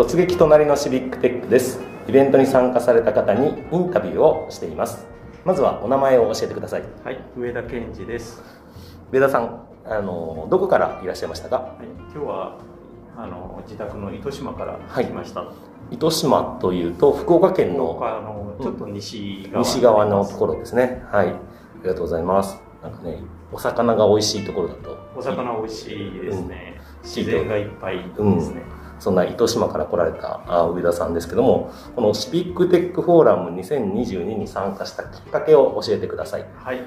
突撃隣のシビックテックです。イベントに参加された方にインタビューをしています。まずはお名前を教えてください。はい上田健二です。上田さんあのどこからいらっしゃいましたか、はい、今日はあの自宅の糸島から来ました、はい、糸島というと福岡県のちょっと西側、西側のところですね。はい。ありがとうございます。なんかねお魚が美味しいところだと。お魚美味しいですね、うん、自然がいっぱいですね、うんそんな糸島から来られた上田さんですけども、このシビックテックフォーラム2022に参加したきっかけを教えてください。はい。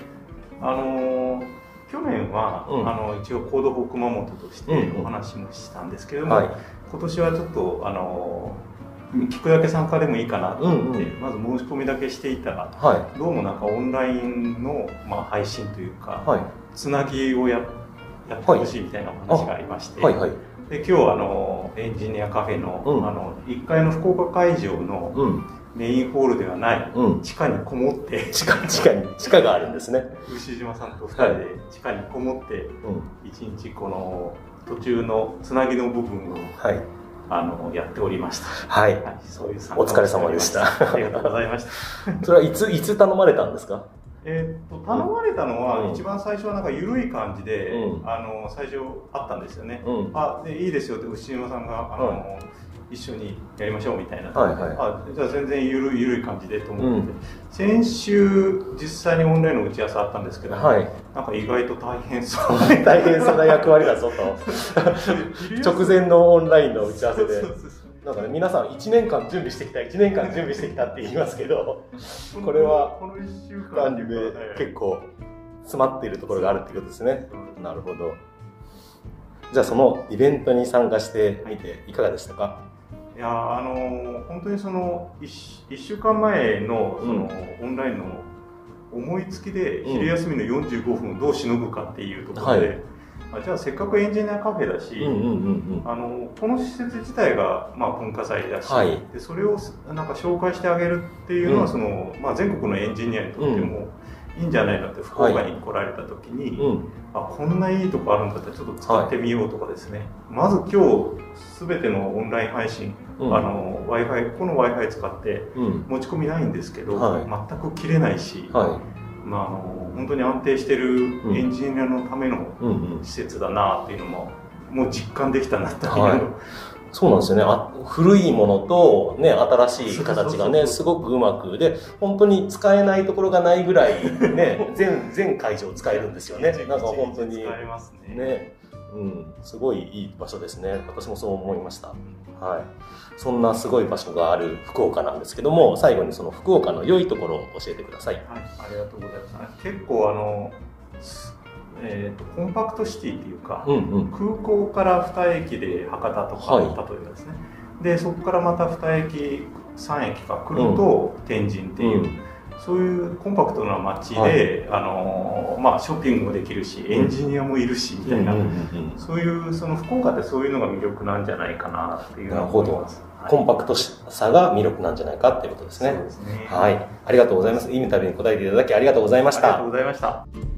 あのー、去年は、うん、あの一応 Code for 熊本としてお話もしたんですけども、うんうんはい、今年はちょっとあのー、聞くだけ参加でもいいかなと思って、うんうん、まず申し込みだけしていたら、はい、どうもなんかオンラインの、まあ、配信というか、はい、つなぎをややってほしいみたいなお話がありまして、はい。はいで今日あのエンジニアカフェの,、あの1階の福岡会場のメインホールではない、地下にこもって地下地下に地下があるんですね牛島さんと2人で地下にこもって、一日この途中のつなぎの部分を、はいあのやっておりました。はい。はい、そういうお疲れ様でした。ありがとうございました。それはいついつ頼まれたんですか？えー、っと頼まれたのは、一番最初はなんか緩い感じで、うん、あの最初あったんですよね、うん、あでいいですよって牛島さんがあの、はい、一緒にやりましょうみたいな、はいはい、あじゃあ全然ゆる緩い感じでと思って、うん、先週実際にオンラインの打ち合わせあったんですけど、はい、なんか意外と大変そう。大変そうな役割だぞと。直前のオンラインの打ち合わせで。そうそうそうなんかね、皆さん1年間準備してきた、1年間準備してきたって言いますけど、これは、この1週間で結構詰まっているところがあるってことですね。なるほど。じゃあそのイベントに参加してみていかがでしたか？いやあの本当にその 1, 1週間前のその、オンラインの思いつきで昼休みの45分をどうしのぐかっていうところで、はいあじゃあせっかくエンジニアカフェだし、あのこの施設自体が、まあ、文化財だし、はい、でそれをなんか紹介してあげるっていうのは、うん、そのまあ、全国のエンジニアにとってもいいんじゃないかって福岡に来られた時に、はい、あこんないいとこあるんだったらちょっと使ってみようとかですね、はい、まず今日全てのオンライン配信、うん、あの w i f i この w i f i 使って持ち込みないんですけど、全く切れないし。まあ、あの本当に安定してるエンジニアのための施設だなっていうのも、もう実感できたなっていうの、はい、そうなんですよね。あ古いものと、ね、新しい形がねすごくうまくで本当に使えないところがないぐらい、ね、全全会場使えるんですよね。なんか本当に。ね。ね。うん、すごいいい場所ですね。私もそう思いました。はい。そんなすごい場所がある福岡なんですけども、最後にその福岡の良いところを教えてください。はい、ありがとうございます。結構あの、えーと、コンパクトシティっていうか、うんうん、空港から2駅で博多とか、はい、例えばですねでそこからまた2駅3駅か来ると天神っていう、うんそういうコンパクトな街で、はい、あのまあ、ショッピングもできるしエンジニアもいるしみたいな、そういうその福岡ってそういうのが魅力なんじゃないかなっていうなるほど、はい、コンパクトさが魅力なんじゃないかっていうことですね。ね。はい。ありがとうございます。インタビューに答えていただきありがとうございました。ありがとうございました。